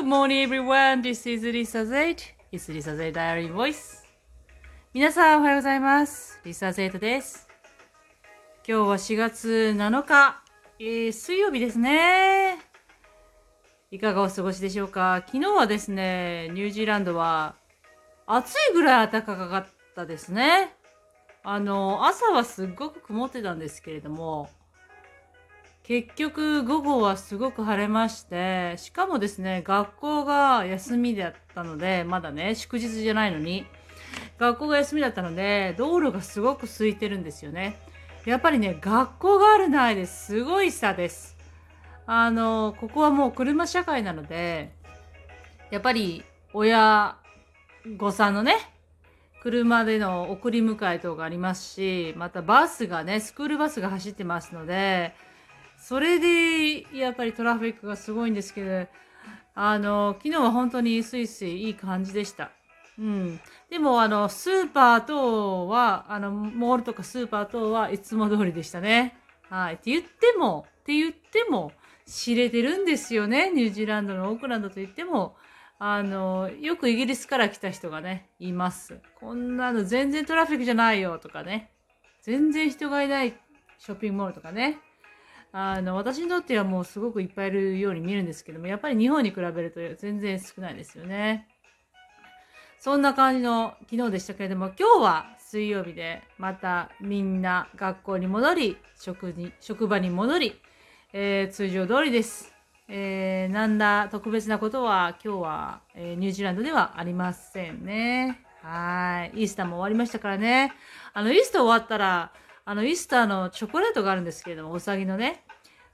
Good morning everyone. This is Lisa Z. It's Lisa Z Diary Voice. 皆さんおはようございます。Lisa Z です。今日は4月7日、えー、水曜日ですね。いかがお過ごしでしょうか？昨日はですね、ニュージーランドは暑いぐらい暖かかったですね。あの、朝はすっごく曇ってたんですけれども、結局午後はすごく晴れまして、しかもですね、学校が休みだったので、まだね、祝日じゃないのに、学校が休みだったので、道路がすごく空いてるんですよね。やっぱりね、学校があるないですごい差です。あの、ここはもう車社会なので、やっぱり親御さんのね、車での送り迎え等がありますし、またバスがね、スクールバスが走ってますので、それで、やっぱりトラフィックがすごいんですけど、あの、昨日は本当にスイスイいい感じでした。うん。でも、あの、スーパー等は、あの、モールとかスーパー等はいつも通りでしたね。はい。って言っても、って言っても、知れてるんですよね。ニュージーランドのオークランドと言っても、あの、よくイギリスから来た人がね、います。こんなの全然トラフィックじゃないよとかね。全然人がいないショッピングモールとかね。あの、私にとってはもうすごくいっぱいいるように見えるんですけども、やっぱり日本に比べると全然少ないですよね。そんな感じの昨日でしたけれども、今日は水曜日でまたみんな学校に戻り、職に、職場に戻り、えー通常通りです。えー、なんだ特別なことは今日は、えーニュージーランドではありませんね。はい。イースターも終わりましたからね。あの、イースター終わったら、あの、イースターのチョコレートがあるんですけれども、うさぎのね。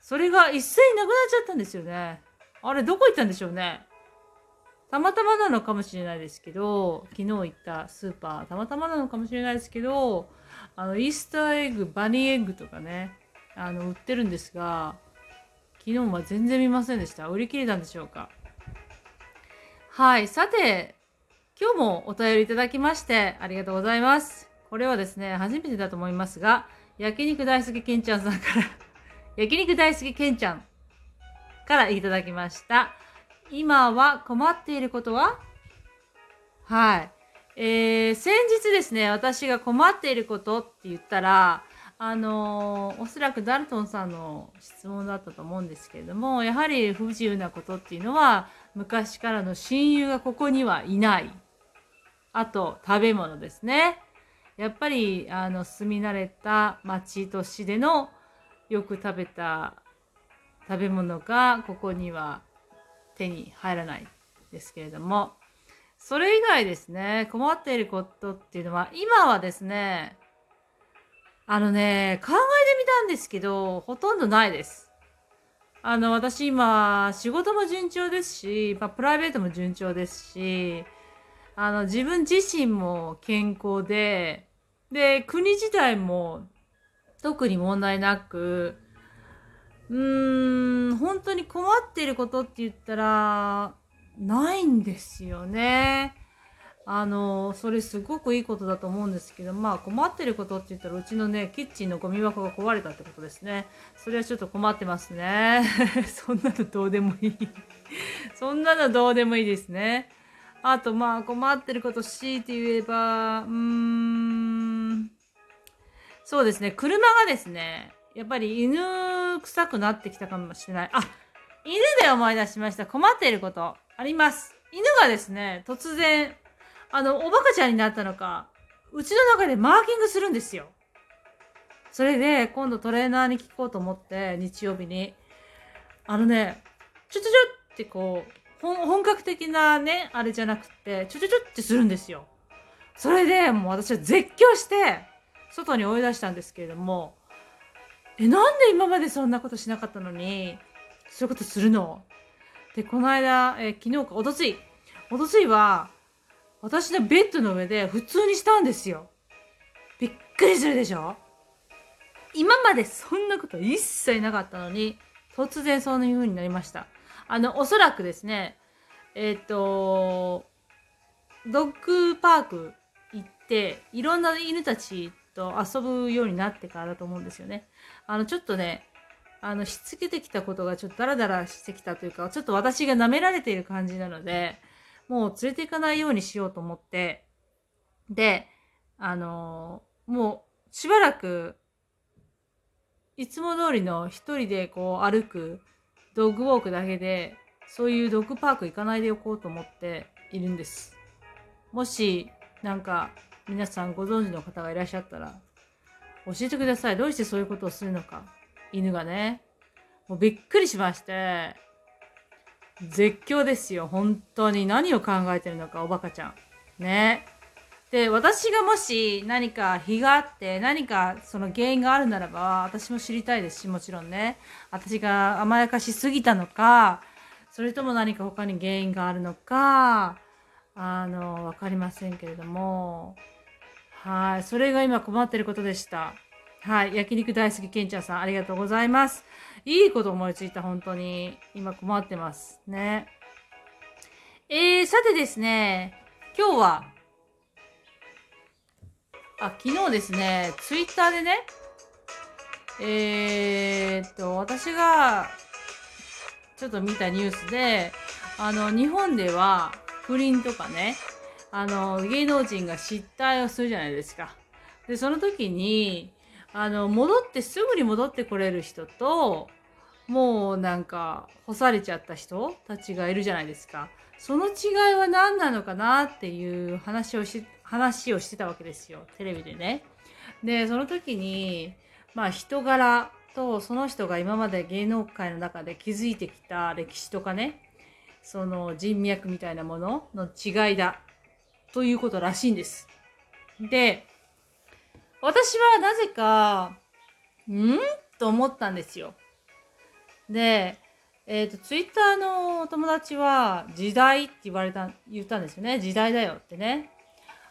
それが一斉になくなっちゃったんですよね。あれ、どこ行ったんでしょうね。たまたまなのかもしれないですけど、昨日行ったスーパー、たまたまなのかもしれないですけど、あの、イースターエッグ、バニーエッグとかね、あの、売ってるんですが、昨日は全然見ませんでした。売り切れたんでしょうか。はい。さて、今日もお便りいただきましてありがとうございます。これはですね、初めてだと思いますが、焼肉大好きけんちゃんさんから、焼肉大好きけんちゃんからいただきました。今は困っていることは？はい。えー、先日ですね、私が困っていることって言ったら、あのーおそらくダルトンさんの質問だったと思うんですけれども、やはり不自由なことっていうのは、昔からの親友がここにはいない。あと、食べ物ですね。やっぱり、あの、住み慣れた町都市でのよく食べた食べ物がここには手に入らないですけれども、それ以外ですね、困っていることっていうのは、今はですね、あのね、考えてみたんですけど、ほとんどないです。あの、私今、仕事も順調ですし、まあ、プライベートも順調ですし、あの、自分自身も健康で、で、国自体も特に問題なく、うーん、本当に困っていることって言ったら、ないんですよね。あの、それすごくいいことだと思うんですけど、まあ困ってることって言ったら、うちのね、キッチンのゴミ箱が壊れたってことですね。それはちょっと困ってますね。そんなのどうでもいい。そんなのどうでもいいですね。あと、まあ困ってること強いて言えば、うーん、そうですね、車がですね、やっぱり犬臭くなってきたかもしれない。あ、犬で思い出しました。困っていることあります。犬がですね、突然、あの、おバカちゃんになったのか、うちの中でマーキングするんですよ。それで、今度トレーナーに聞こうと思って、日曜日に。あのね、ちょちょちょってこう、本格的なね、あれじゃなくて、ちょちょちょってするんですよ。それで、もう私は絶叫して、外に追い出したんですけれども、え、なんで今までそんなことしなかったのに、そういうことするの？で、この間、え昨日か、おとつい、おとついは、私のベッドの上で普通にしたんですよ。びっくりするでしょ？今までそんなこと一切なかったのに、突然そういう風になりました。あの、おそらくですね、えっ、と、ドッグパーク行って、いろんな犬たちと遊ぶようになってからだと思うんですよね。あの、ちょっとね、あの、しつけてきたことがちょっとダラダラしてきたというか、ちょっと私が舐められている感じなので、もう連れて行かないようにしようと思って、で、あのー、もうしばらく、いつも通りの一人でこう歩くドッグウォークだけで、そういうドッグパーク行かないでおこうと思っているんです。もし、なんか、皆さんご存知の方がいらっしゃったら、教えてください。どうしてそういうことをするのか。犬がね。もうびっくりしまして、絶叫ですよ。本当に何を考えてるのか、おバカちゃん。ね。で、私がもし何か非があって、何かその原因があるならば、私も知りたいですし、もちろんね。私が甘やかしすぎたのか、それとも何か他に原因があるのか、あの、わかりませんけれども、はい。それが今困ってることでした。はい。焼肉大好きけんちゃんさん、ありがとうございます。いいこと思いついた、本当に。今困ってます。ね。えー、さてですね、今日は、あ、昨日ですね、ツイッターでね、えー、っと、私が、ちょっと見たニュースで、あの、日本では、不倫とかね、あの、芸能人が失態をするじゃないですか。で、その時に、あの、戻って、すぐに戻ってこれる人と、もうなんか、干されちゃった人たちがいるじゃないですか。その違いは何なのかなっていう話をし、話をしてたわけですよ。テレビでね。で、その時に、まあ人柄とその人が今まで芸能界の中で築いてきた歴史とかね、その人脈みたいなものの違いだということらしいんです。で、私はなぜか、ん？と思ったんですよ。で、えっ、ー、と、ツイッターのお友達は、時代って言われた、言ったんですよね。時代だよってね。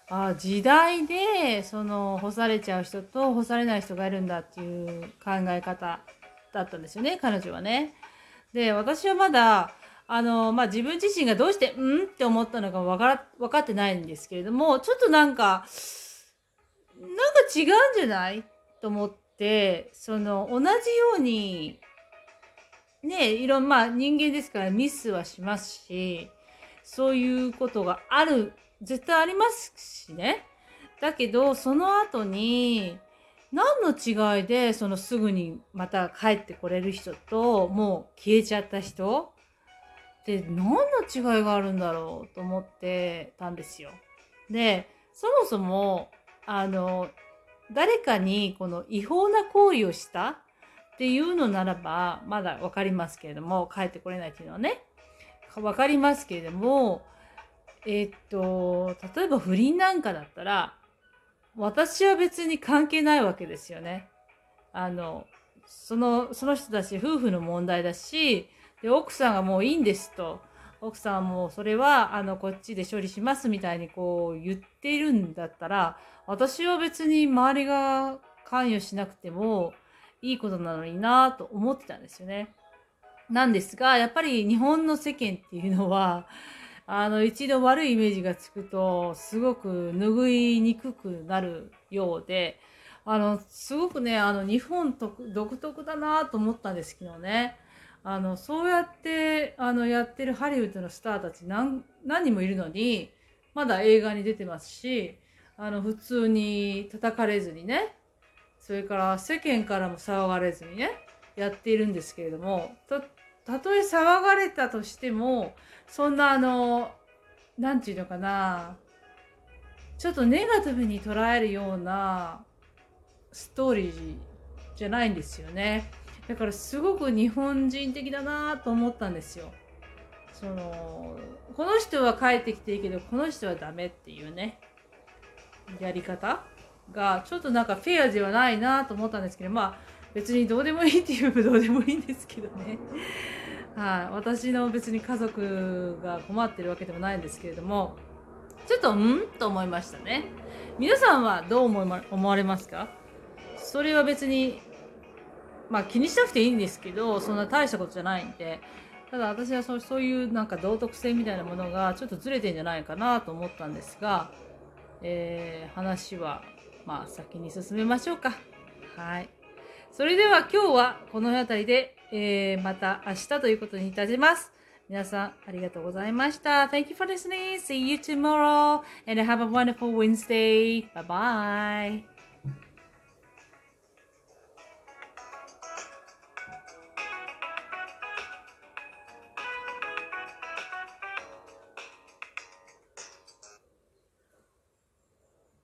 あ時代で、その、干されちゃう人と干されない人がいるんだっていう考え方だったんですよね、彼女はね。で、私はまだ、あの、まあ、自分自身がどうして、うん？って思ったのかわから、分かってないんですけれども、ちょっとなんか、なんか違うんじゃない？と思って、その、同じように、ね、いろん、まあ、人間ですからミスはしますし、そういうことがある、絶対ありますしね。だけど、その後に、何の違いで、そのすぐにまた帰ってこれる人と、もう消えちゃった人って何の違いがあるんだろうと思ってたんですよ。で、そもそも、あの、誰かにこの違法な行為をしたっていうのならば、まだわかりますけれども、帰ってこれないっていうのはね、わかりますけれども、え、っと、例えば不倫なんかだったら、私は別に関係ないわけですよね。あの、その、その人たち夫婦の問題だし、で、奥さんがもういいんですと。奥さんはもうそれは、あの、こっちで処理しますみたいにこう言っているんだったら、私は別に周りが関与しなくてもいいことなのになと思ってたんですよね。なんですが、やっぱり日本の世間っていうのは、あの、一度悪いイメージがつくと、すごく拭いにくくなるようで、あの、すごくね、あの、日本独特だなと思ったんですけどね。あの、そうやって、あの、やってるハリウッドのスターたち何、何人もいるのに、まだ映画に出てますし、あの、普通に叩かれずにね、それから世間からも騒がれずにね、やっているんですけれども、た、たとえ騒がれたとしても、そんなあの、なんていうのかな、ちょっとネガティブに捉えるようなストーリーじゃないんですよね。だからすごく日本人的だなと思ったんですよ。そのこの人は帰ってきていいけどこの人はダメっていうねやり方がちょっとなんかフェアではないなと思ったんですけどまあ別にどうでもいいっていう どうでもいいんですけどね。はい、私の別に家族が困ってるわけでもないんですけれどもちょっとん？と思いましたね。皆さんはどう思われますか？それは別にまあ気にしなくていいんですけど、そんな大したことじゃないんで、ただ私はそうそういうなんか道徳性みたいなものがちょっとずれてんじゃないかなと思ったんですが、えー、話はまあ先に進めましょうか。はい。それでは今日はこの辺りで、えー、また明日ということにいたします。皆さんありがとうございました。Thank you for listening. See you tomorrow and have a wonderful Wednesday. Bye bye.